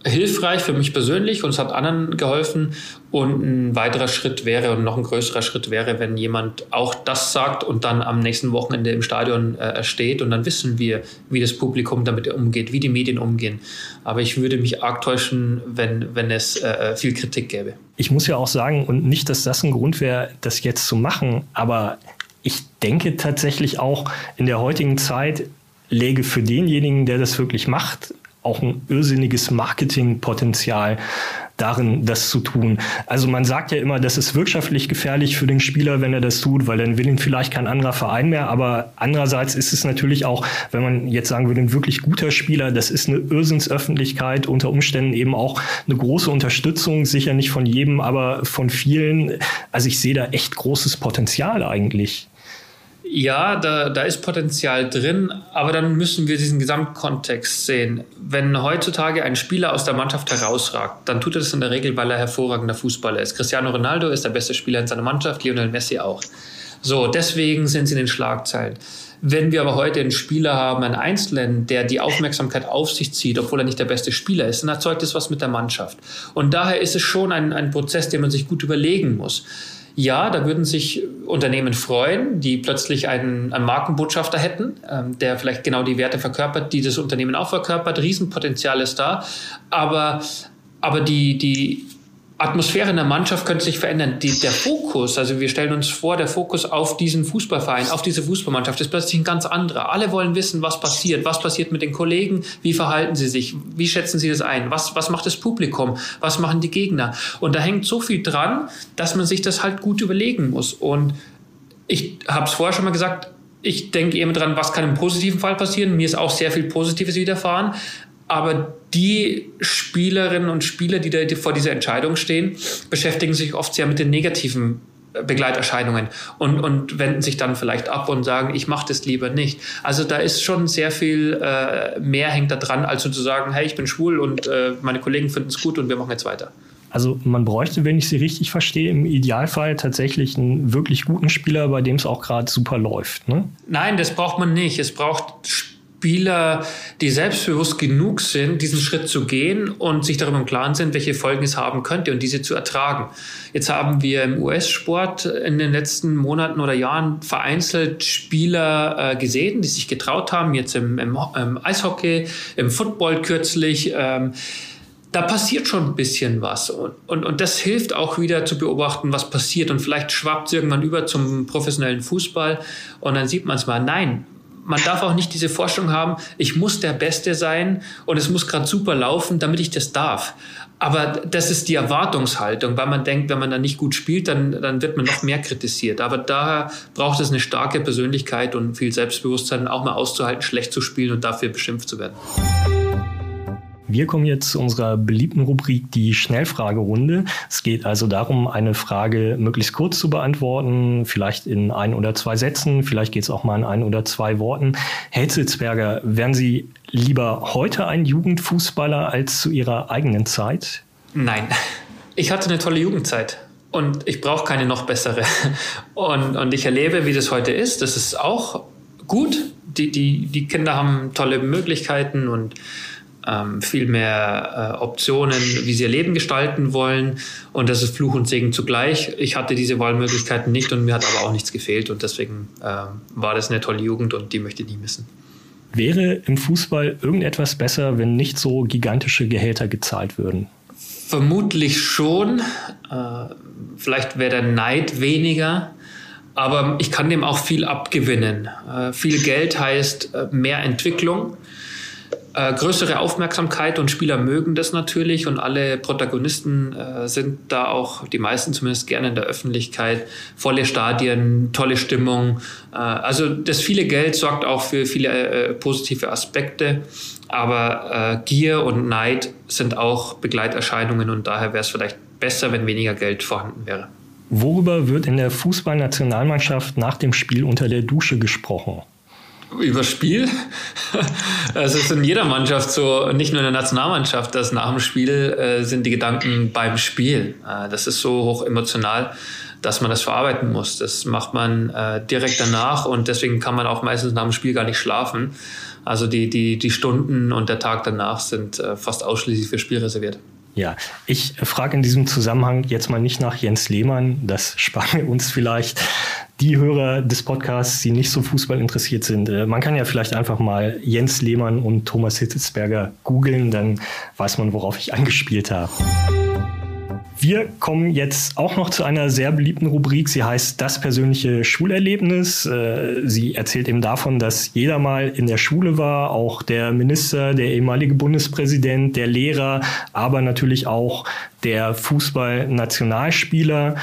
hilfreich für mich persönlich und es hat anderen geholfen. Und ein weiterer Schritt wäre und noch ein größerer Schritt wäre, wenn jemand auch das sagt und dann am nächsten Wochenende im Stadion äh, steht und dann wissen wir, wie das Publikum damit umgeht, wie die Medien umgehen. Aber ich würde mich arg täuschen, wenn, wenn es äh, viel Kritik gäbe. Ich muss ja auch sagen, und nicht, dass das ein Grund wäre, das jetzt zu machen, aber ich denke tatsächlich auch in der heutigen Zeit läge für denjenigen, der das wirklich macht, auch ein irrsinniges Marketingpotenzial darin, das zu tun. Also man sagt ja immer, das ist wirtschaftlich gefährlich für den Spieler, wenn er das tut, weil dann will ihn vielleicht kein anderer Verein mehr. Aber andererseits ist es natürlich auch, wenn man jetzt sagen würde, ein wirklich guter Spieler, das ist eine Irrsinnsöffentlichkeit, unter Umständen eben auch eine große Unterstützung, sicher nicht von jedem, aber von vielen. Also ich sehe da echt großes Potenzial eigentlich. Ja, da, da ist Potenzial drin, aber dann müssen wir diesen Gesamtkontext sehen. Wenn heutzutage ein Spieler aus der Mannschaft herausragt, dann tut er das in der Regel, weil er hervorragender Fußballer ist. Cristiano Ronaldo ist der beste Spieler in seiner Mannschaft, Lionel Messi auch. So, deswegen sind sie in den Schlagzeilen. Wenn wir aber heute einen Spieler haben, einen Einzelnen, der die Aufmerksamkeit auf sich zieht, obwohl er nicht der beste Spieler ist, dann erzeugt das was mit der Mannschaft. Und daher ist es schon ein, ein Prozess, den man sich gut überlegen muss. Ja, da würden sich Unternehmen freuen, die plötzlich einen, einen Markenbotschafter hätten, ähm, der vielleicht genau die Werte verkörpert, die das Unternehmen auch verkörpert. Riesenpotenzial ist da. Aber, aber die, die Atmosphäre in der Mannschaft könnte sich verändern. Die, der Fokus, also wir stellen uns vor, der Fokus auf diesen Fußballverein, auf diese Fußballmannschaft ist plötzlich ein ganz anderer. Alle wollen wissen, was passiert, was passiert mit den Kollegen, wie verhalten sie sich, wie schätzen sie das ein, was, was macht das Publikum, was machen die Gegner. Und da hängt so viel dran, dass man sich das halt gut überlegen muss. Und ich habe es vorher schon mal gesagt, ich denke eben dran, was kann im positiven Fall passieren. Mir ist auch sehr viel Positives widerfahren. Aber die Spielerinnen und Spieler, die da vor dieser Entscheidung stehen, beschäftigen sich oft sehr mit den negativen äh, Begleiterscheinungen und, und wenden sich dann vielleicht ab und sagen, ich mache das lieber nicht. Also da ist schon sehr viel äh, mehr hängt da dran, als zu sagen, hey, ich bin schwul und äh, meine Kollegen finden es gut und wir machen jetzt weiter. Also man bräuchte, wenn ich Sie richtig verstehe, im Idealfall tatsächlich einen wirklich guten Spieler, bei dem es auch gerade super läuft. Ne? Nein, das braucht man nicht. Es braucht Spieler, Spieler, die selbstbewusst genug sind, diesen Schritt zu gehen und sich darüber im Klaren sind, welche Folgen es haben könnte und diese zu ertragen. Jetzt haben wir im US-Sport in den letzten Monaten oder Jahren vereinzelt Spieler äh, gesehen, die sich getraut haben, jetzt im, im, im Eishockey, im Football kürzlich. Ähm, da passiert schon ein bisschen was. Und, und, und das hilft auch wieder zu beobachten, was passiert. Und vielleicht schwappt es irgendwann über zum professionellen Fußball. Und dann sieht man es mal, nein, man darf auch nicht diese Forschung haben, ich muss der Beste sein und es muss gerade super laufen, damit ich das darf. Aber das ist die Erwartungshaltung, weil man denkt, wenn man dann nicht gut spielt, dann, dann wird man noch mehr kritisiert. Aber daher braucht es eine starke Persönlichkeit und viel Selbstbewusstsein, auch mal auszuhalten, schlecht zu spielen und dafür beschimpft zu werden. Wir kommen jetzt zu unserer beliebten Rubrik, die Schnellfragerunde. Es geht also darum, eine Frage möglichst kurz zu beantworten, vielleicht in ein oder zwei Sätzen, vielleicht geht es auch mal in ein oder zwei Worten. Herr Hitzelsberger, wären Sie lieber heute ein Jugendfußballer als zu Ihrer eigenen Zeit? Nein. Ich hatte eine tolle Jugendzeit. Und ich brauche keine noch bessere. Und, und ich erlebe, wie das heute ist. Das ist auch gut. Die, die, die Kinder haben tolle Möglichkeiten und ähm, viel mehr äh, Optionen, wie sie ihr Leben gestalten wollen. Und das ist Fluch und Segen zugleich. Ich hatte diese Wahlmöglichkeiten nicht und mir hat aber auch nichts gefehlt. Und deswegen äh, war das eine tolle Jugend und die möchte ich nie missen. Wäre im Fußball irgendetwas besser, wenn nicht so gigantische Gehälter gezahlt würden? Vermutlich schon. Äh, vielleicht wäre der Neid weniger. Aber ich kann dem auch viel abgewinnen. Äh, viel Geld heißt äh, mehr Entwicklung äh, größere Aufmerksamkeit und Spieler mögen das natürlich und alle Protagonisten äh, sind da auch, die meisten zumindest gerne in der Öffentlichkeit, volle Stadien, tolle Stimmung. Äh, also das viele Geld sorgt auch für viele äh, positive Aspekte, aber äh, Gier und Neid sind auch Begleiterscheinungen und daher wäre es vielleicht besser, wenn weniger Geld vorhanden wäre. Worüber wird in der Fußballnationalmannschaft nach dem Spiel unter der Dusche gesprochen? Über Spiel. Es ist in jeder Mannschaft so, nicht nur in der Nationalmannschaft, dass nach dem Spiel äh, sind die Gedanken beim Spiel. Äh, das ist so hoch emotional, dass man das verarbeiten muss. Das macht man äh, direkt danach und deswegen kann man auch meistens nach dem Spiel gar nicht schlafen. Also die, die, die Stunden und der Tag danach sind fast ausschließlich für Spiel reserviert. Ja, ich frage in diesem Zusammenhang jetzt mal nicht nach Jens Lehmann, das sparen uns vielleicht, die Hörer des Podcasts, die nicht so Fußball interessiert sind, äh, man kann ja vielleicht einfach mal Jens Lehmann und Thomas Hitzelsberger googeln, dann weiß man, worauf ich angespielt habe. Wir kommen jetzt auch noch zu einer sehr beliebten Rubrik. Sie heißt Das persönliche Schulerlebnis. Äh, sie erzählt eben davon, dass jeder mal in der Schule war, auch der Minister, der ehemalige Bundespräsident, der Lehrer, aber natürlich auch der Fußballnationalspieler.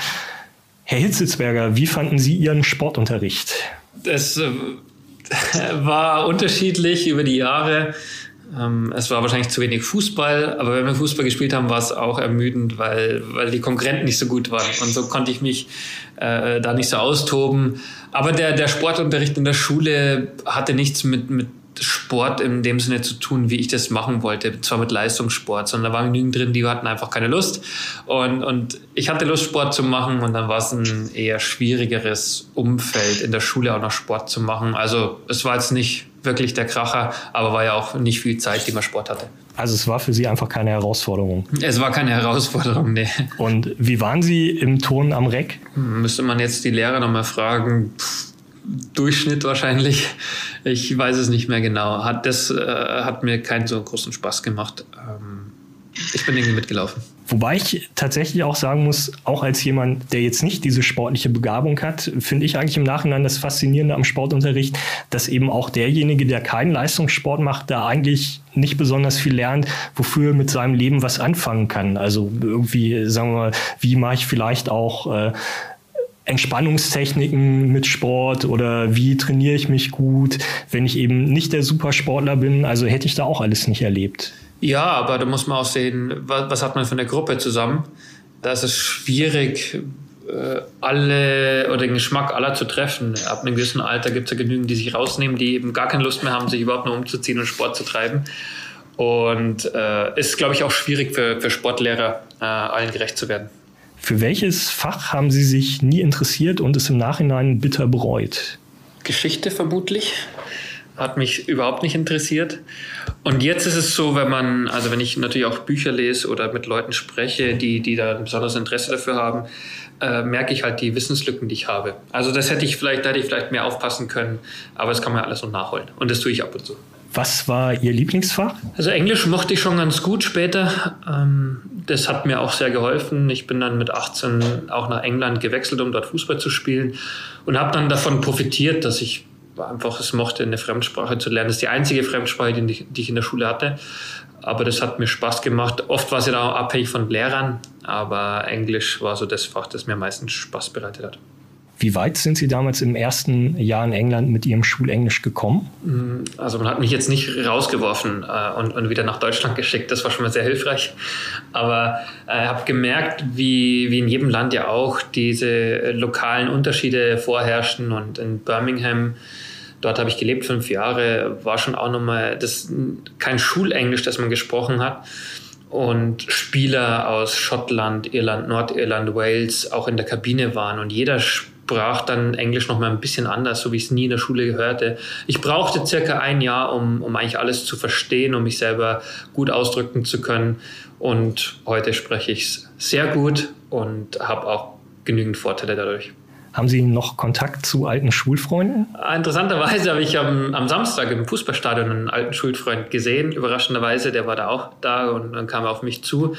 Herr Hitzelsberger, wie fanden Sie Ihren Sportunterricht? Das äh, war unterschiedlich über die Jahre. Ähm, es war wahrscheinlich zu wenig Fußball, aber wenn wir Fußball gespielt haben, war es auch ermüdend, weil, weil die Konkurrenten nicht so gut waren. Und so konnte ich mich äh, da nicht so austoben. Aber der, der Sportunterricht in der Schule hatte nichts mit, mit Sport in dem Sinne zu tun, wie ich das machen wollte. Zwar mit Leistungssport, sondern da waren genügend drin, die hatten einfach keine Lust. Und, und ich hatte Lust, Sport zu machen und dann war es ein eher schwierigeres Umfeld, in der Schule auch noch Sport zu machen. Also es war jetzt nicht wirklich der Kracher, aber war ja auch nicht viel Zeit, die man Sport hatte. Also es war für Sie einfach keine Herausforderung. Es war keine Herausforderung, nee. Und wie waren Sie im Turnen am Reck? Müsste man jetzt die Lehrer nochmal fragen. Pff, Durchschnitt wahrscheinlich. Ich weiß es nicht mehr genau. Hat, das äh, hat mir keinen so großen Spaß gemacht. Ähm, ich bin irgendwie mitgelaufen. Wobei ich tatsächlich auch sagen muss, auch als jemand, der jetzt nicht diese sportliche Begabung hat, finde ich eigentlich im Nachhinein das Faszinierende am Sportunterricht, dass eben auch derjenige, der keinen Leistungssport macht, da eigentlich nicht besonders viel lernt, wofür er mit seinem Leben was anfangen kann. Also irgendwie, sagen wir mal, wie mache ich vielleicht auch äh, Entspannungstechniken mit Sport oder wie trainiere ich mich gut, wenn ich eben nicht der Supersportler bin. Also hätte ich da auch alles nicht erlebt. Ja, aber da muss man auch sehen, was, was hat man für eine Gruppe zusammen. Da ist es schwierig, äh, alle oder den Geschmack aller zu treffen. Ab einem gewissen Alter gibt es ja genügend, die sich rausnehmen, die eben gar keine Lust mehr haben, sich überhaupt nur umzuziehen und Sport zu treiben. Und äh, ist, glaube ich, auch schwierig für, für Sportlehrer, äh, allen gerecht zu werden. Für welches Fach haben Sie sich nie interessiert und es im Nachhinein bitter bereut? Geschichte vermutlich hat mich überhaupt nicht interessiert. Und jetzt ist es so, wenn man, also wenn ich natürlich auch Bücher lese oder mit Leuten spreche, die, die da ein besonderes Interesse dafür haben, äh, merke ich halt die Wissenslücken, die ich habe. Also das hätte ich vielleicht, da hätte ich vielleicht mehr aufpassen können, aber das kann man ja alles noch nachholen. Und das tue ich ab und zu. Was war Ihr Lieblingsfach? Also Englisch mochte ich schon ganz gut später. Ähm, das hat mir auch sehr geholfen. Ich bin dann mit 18 auch nach England gewechselt, um dort Fußball zu spielen und habe dann davon profitiert, dass ich einfach es mochte, eine Fremdsprache zu lernen. Das ist die einzige Fremdsprache, die ich, die ich in der Schule hatte. Aber das hat mir Spaß gemacht. Oft war es ja auch abhängig von Lehrern, aber Englisch war so das Fach, das mir am meisten Spaß bereitet hat. Wie weit sind Sie damals im ersten Jahr in England mit Ihrem Schulenglisch gekommen? Mm, also man hat mich jetzt nicht rausgeworfen äh, und, und, wieder nach Deutschland geschickt. Das war schon mal sehr hilfreich. Aber ich äh, habe gemerkt, wie, wie in jedem Land ja auch diese lokalen Unterschiede vorherrschen. Und in Birmingham Dort habe ich gelebt, fünf Jahre, war schon auch nochmal das, kein Schulenglisch, das man gesprochen hat. Und Spieler aus Schottland, Irland, Nordirland, Wales auch in der Kabine waren und jeder sprach dann Englisch nochmal ein bisschen anders, so wie ich es nie in der Schule gehörte. Ich brauchte circa ein Jahr, um, um eigentlich alles zu verstehen, um mich selber gut ausdrücken zu können. Und heute spreche ich es sehr gut und habe auch genügend Vorteile dadurch. Haben Sie noch Kontakt zu alten Schulfreunden? Interessanterweise habe ich am, am, Samstag im Fußballstadion einen alten Schulfreund gesehen. Überraschenderweise, der war da auch da und dann kam er auf mich zu.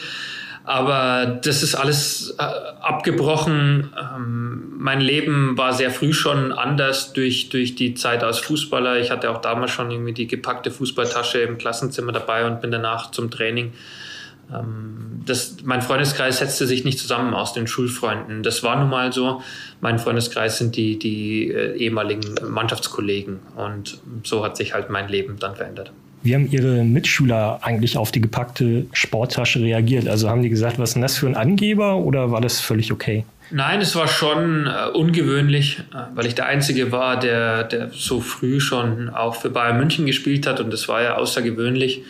Aber das ist alles äh, abgebrochen. Ähm, mein Leben war sehr früh schon anders durch, durch die Zeit als Fußballer. Ich hatte auch damals schon irgendwie die gepackte Fußballtasche im Klassenzimmer dabei und bin danach zum Training ähm, das, mein Freundeskreis setzte sich nicht zusammen aus den Schulfreunden. Das war nun mal so. Mein Freundeskreis sind die, die äh, ehemaligen Mannschaftskollegen. Und so hat sich halt mein Leben dann verändert. Wie haben Ihre Mitschüler eigentlich auf die gepackte Sporttasche reagiert? Also haben die gesagt, was ist denn das für ein Angeber oder war das völlig okay? Nein, es war schon äh, ungewöhnlich, äh, weil ich der Einzige war, der, der so früh schon auch für Bayern München gespielt hat und das war ja außergewöhnlich.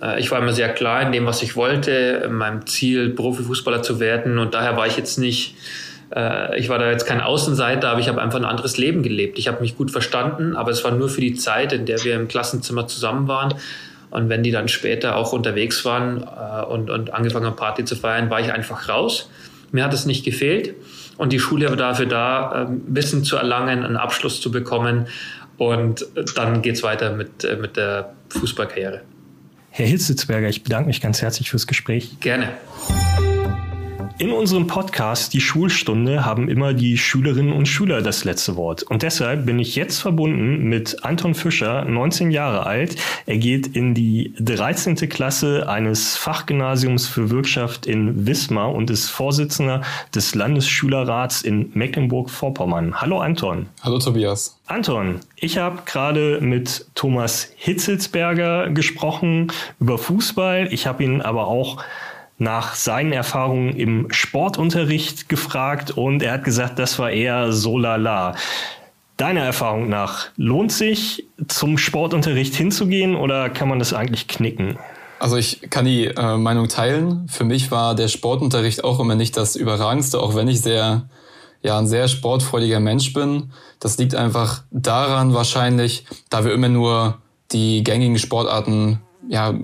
Äh, ich war immer sehr klar in dem, was ich wollte, in meinem Ziel, Profifußballer zu werden. Und daher war ich jetzt nicht, äh, ich war da jetzt kein Außenseiter, aber ich habe einfach ein anderes Leben gelebt. Ich habe mich gut verstanden, aber es war nur für die Zeit, in der wir im Klassenzimmer zusammen waren. Und wenn die dann später auch unterwegs waren äh, und, und angefangen haben, Party zu feiern, war ich einfach raus. Mir hat es nicht gefehlt. Und die Schule war dafür da, Wissen zu erlangen, einen Abschluss zu bekommen. Und dann geht es weiter mit, mit der Fußballkarriere. Herr Hilzitzberger, ich bedanke mich ganz herzlich fürs Gespräch. Gerne. In unserem Podcast Die Schulstunde haben immer die Schülerinnen und Schüler das letzte Wort. Und deshalb bin ich jetzt verbunden mit Anton Fischer, 19 Jahre alt. Er geht in die 13. Klasse eines Fachgymnasiums für Wirtschaft in Wismar und ist Vorsitzender des Landesschülerrats in Mecklenburg-Vorpommern. Hallo Anton. Hallo Tobias. Anton, ich habe gerade mit Thomas Hitzelsberger gesprochen über Fußball. Ich habe ihn aber auch nach seinen Erfahrungen im Sportunterricht gefragt und er hat gesagt, das war eher so lala. Deiner Erfahrung nach, lohnt sich zum Sportunterricht hinzugehen oder kann man das eigentlich knicken? Also ich kann die äh, Meinung teilen. Für mich war der Sportunterricht auch immer nicht das Überragendste, auch wenn ich sehr, ja, ein sehr sportfreudiger Mensch bin. Das liegt einfach daran wahrscheinlich, da wir immer nur die gängigen Sportarten ja,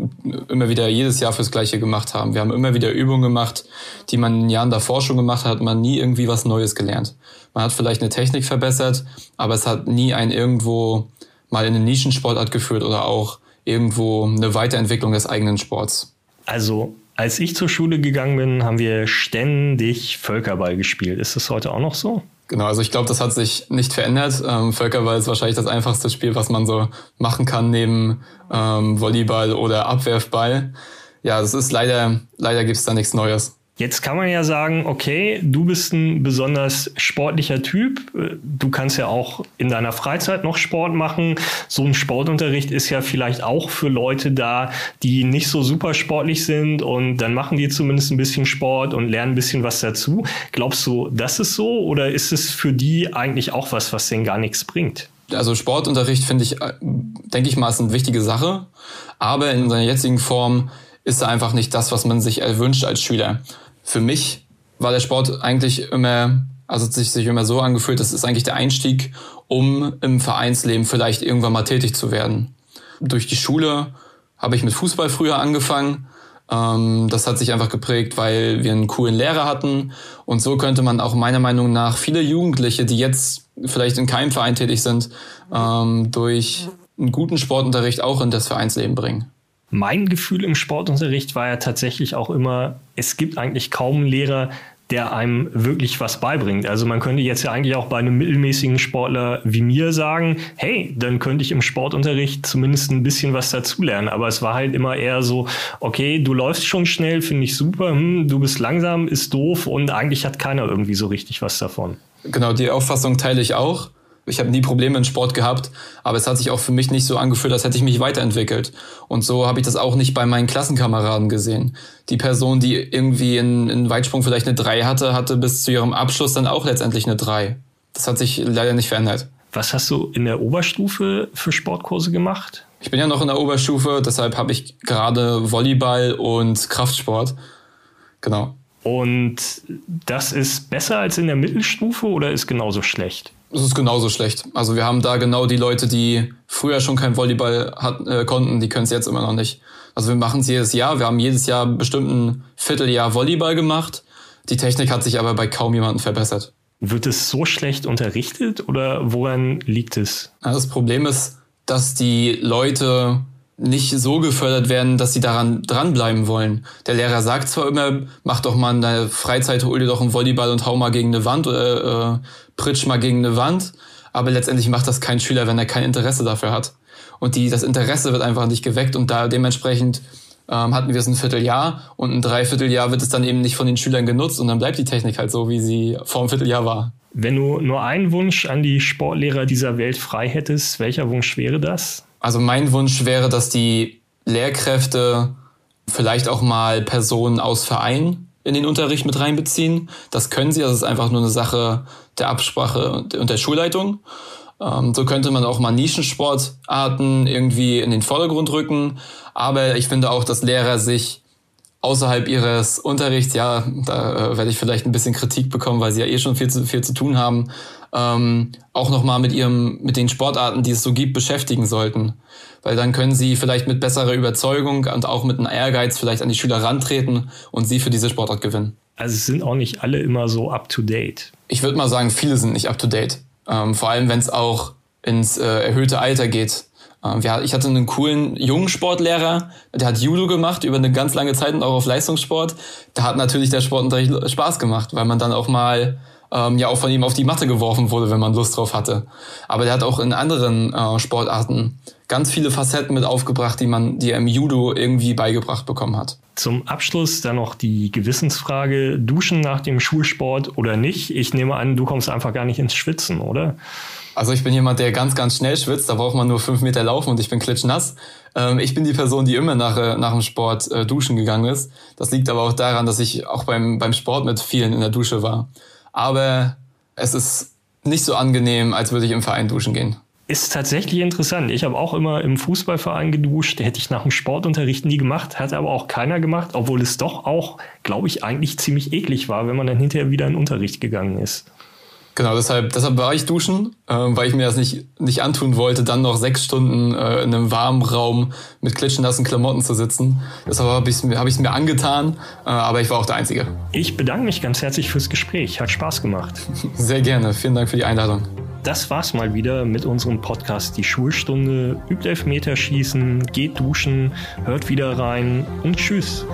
immer wieder jedes Jahr fürs Gleiche gemacht haben. Wir haben immer wieder Übungen gemacht, die man in den Jahren davor schon gemacht hat, man nie irgendwie was Neues gelernt. Man hat vielleicht eine Technik verbessert, aber es hat nie einen irgendwo mal in eine Nischensportart geführt oder auch irgendwo eine Weiterentwicklung des eigenen Sports. Also, als ich zur Schule gegangen bin, haben wir ständig Völkerball gespielt. Ist das heute auch noch so? Genau, also ich glaube, das hat sich nicht verändert. Ähm, Völkerball ist wahrscheinlich das einfachste Spiel, was man so machen kann neben ähm, Volleyball oder Abwerfball. Ja, das ist leider, leider gibt es da nichts Neues. Jetzt kann man ja sagen, okay, du bist ein besonders sportlicher Typ. Du kannst ja auch in deiner Freizeit noch Sport machen. So ein Sportunterricht ist ja vielleicht auch für Leute da, die nicht so super sportlich sind und dann machen die zumindest ein bisschen Sport und lernen ein bisschen was dazu. Glaubst du, das ist so oder ist es für die eigentlich auch was, was denen gar nichts bringt? Also Sportunterricht finde ich, denke ich mal, ist eine wichtige Sache. Aber in seiner jetzigen Form ist er einfach nicht das, was man sich erwünscht als Schüler für mich war der Sport eigentlich immer, also sich, sich immer so angefühlt, das ist eigentlich der Einstieg, um im Vereinsleben vielleicht irgendwann mal tätig zu werden. Durch die Schule habe ich mit Fußball früher angefangen. Ähm, das hat sich einfach geprägt, weil wir einen coolen Lehrer hatten. Und so könnte man auch meiner Meinung nach viele Jugendliche, die jetzt vielleicht in keinem Verein tätig sind, ähm, durch einen guten Sportunterricht auch in das Vereinsleben bringen. Mein Gefühl im Sportunterricht war ja tatsächlich auch immer, es gibt eigentlich kaum einen Lehrer, der einem wirklich was beibringt. Also man könnte jetzt ja eigentlich auch bei einem mittelmäßigen Sportler wie mir sagen, hey, dann könnte ich im Sportunterricht zumindest ein bisschen was dazulernen. Aber es war halt immer eher so, okay, du läufst schon schnell, finde ich super, hm, du bist langsam, ist doof und eigentlich hat keiner irgendwie so richtig was davon. Genau, die Auffassung teile ich auch. Ich habe nie Probleme in Sport gehabt, aber es hat sich auch für mich nicht so angefühlt, als hätte ich mich weiterentwickelt. Und so habe ich das auch nicht bei meinen Klassenkameraden gesehen. Die Person, die irgendwie in, in Weitsprung vielleicht eine 3 hatte, hatte bis zu ihrem Abschluss dann auch letztendlich eine 3. Das hat sich leider nicht verändert. Was hast du in der Oberstufe für Sportkurse gemacht? Ich bin ja noch in der Oberstufe, deshalb habe ich gerade Volleyball und Kraftsport. Genau. Und das ist besser als in der Mittelstufe oder ist genauso schlecht? Es ist genauso schlecht. Also wir haben da genau die Leute, die früher schon kein Volleyball hat, äh, konnten, die können es jetzt immer noch nicht. Also wir machen es jedes Jahr. Wir haben jedes Jahr bestimmt ein Vierteljahr Volleyball gemacht. Die Technik hat sich aber bei kaum jemandem verbessert. Wird es so schlecht unterrichtet oder woran liegt es? Das Problem ist, dass die Leute nicht so gefördert werden, dass sie daran dranbleiben wollen. Der Lehrer sagt zwar immer, mach doch mal in deiner Freizeit, hol dir doch einen Volleyball und hau mal gegen eine Wand oder äh, pritsch mal gegen eine Wand, aber letztendlich macht das kein Schüler, wenn er kein Interesse dafür hat. Und die, das Interesse wird einfach nicht geweckt und da dementsprechend ähm, hatten wir es ein Vierteljahr und ein Dreivierteljahr wird es dann eben nicht von den Schülern genutzt und dann bleibt die Technik halt so, wie sie vor einem Vierteljahr war. Wenn du nur einen Wunsch an die Sportlehrer dieser Welt frei hättest, welcher Wunsch wäre das? Also mein Wunsch wäre, dass die Lehrkräfte vielleicht auch mal Personen aus Vereinen in den Unterricht mit reinbeziehen. Das können sie, das ist einfach nur eine Sache der Absprache und der Schulleitung. Ähm, so könnte man auch mal Nischensportarten irgendwie in den Vordergrund rücken. Aber ich finde auch, dass Lehrer sich außerhalb ihres Unterrichts, ja, da äh, werde ich vielleicht ein bisschen Kritik bekommen, weil sie ja eh schon viel zu viel zu tun haben, ähm, auch nochmal mit ihrem, mit den Sportarten, die es so gibt, beschäftigen sollten. Weil dann können sie vielleicht mit besserer Überzeugung und auch mit einem Ehrgeiz vielleicht an die Schüler rantreten und sie für diese Sportart gewinnen. Also es sind auch nicht alle immer so up to date. Ich würde mal sagen, viele sind nicht up to date. Ähm, vor allem, wenn es auch ins äh, erhöhte Alter geht. Ähm, ich hatte einen coolen jungen Sportlehrer, der hat Judo gemacht über eine ganz lange Zeit und auch auf Leistungssport. Da hat natürlich der Sportunterricht Spaß gemacht, weil man dann auch mal ähm, ja auch von ihm auf die Matte geworfen wurde, wenn man Lust drauf hatte. Aber der hat auch in anderen äh, Sportarten ganz viele Facetten mit aufgebracht, die man, die er im Judo irgendwie beigebracht bekommen hat. Zum Abschluss dann noch die Gewissensfrage: Duschen nach dem Schulsport oder nicht? Ich nehme an, du kommst einfach gar nicht ins Schwitzen, oder? Also ich bin jemand, der ganz, ganz schnell schwitzt. Da braucht man nur fünf Meter laufen und ich bin klitschnass. Ähm, ich bin die Person, die immer nach, äh, nach dem Sport äh, duschen gegangen ist. Das liegt aber auch daran, dass ich auch beim, beim Sport mit vielen in der Dusche war. Aber es ist nicht so angenehm, als würde ich im Verein duschen gehen. Ist tatsächlich interessant. Ich habe auch immer im Fußballverein geduscht. Hätte ich nach dem Sportunterricht nie gemacht, hat aber auch keiner gemacht, obwohl es doch auch, glaube ich, eigentlich ziemlich eklig war, wenn man dann hinterher wieder in den Unterricht gegangen ist. Genau, deshalb, deshalb war ich duschen, äh, weil ich mir das nicht, nicht antun wollte, dann noch sechs Stunden äh, in einem warmen Raum mit klitschnassen Klamotten zu sitzen. Deshalb habe ich es mir, hab mir angetan, äh, aber ich war auch der Einzige. Ich bedanke mich ganz herzlich fürs Gespräch. Hat Spaß gemacht. Sehr gerne. Vielen Dank für die Einladung. Das war's mal wieder mit unserem Podcast Die Schulstunde. Übt Elfmeterschießen, geht duschen, hört wieder rein und tschüss.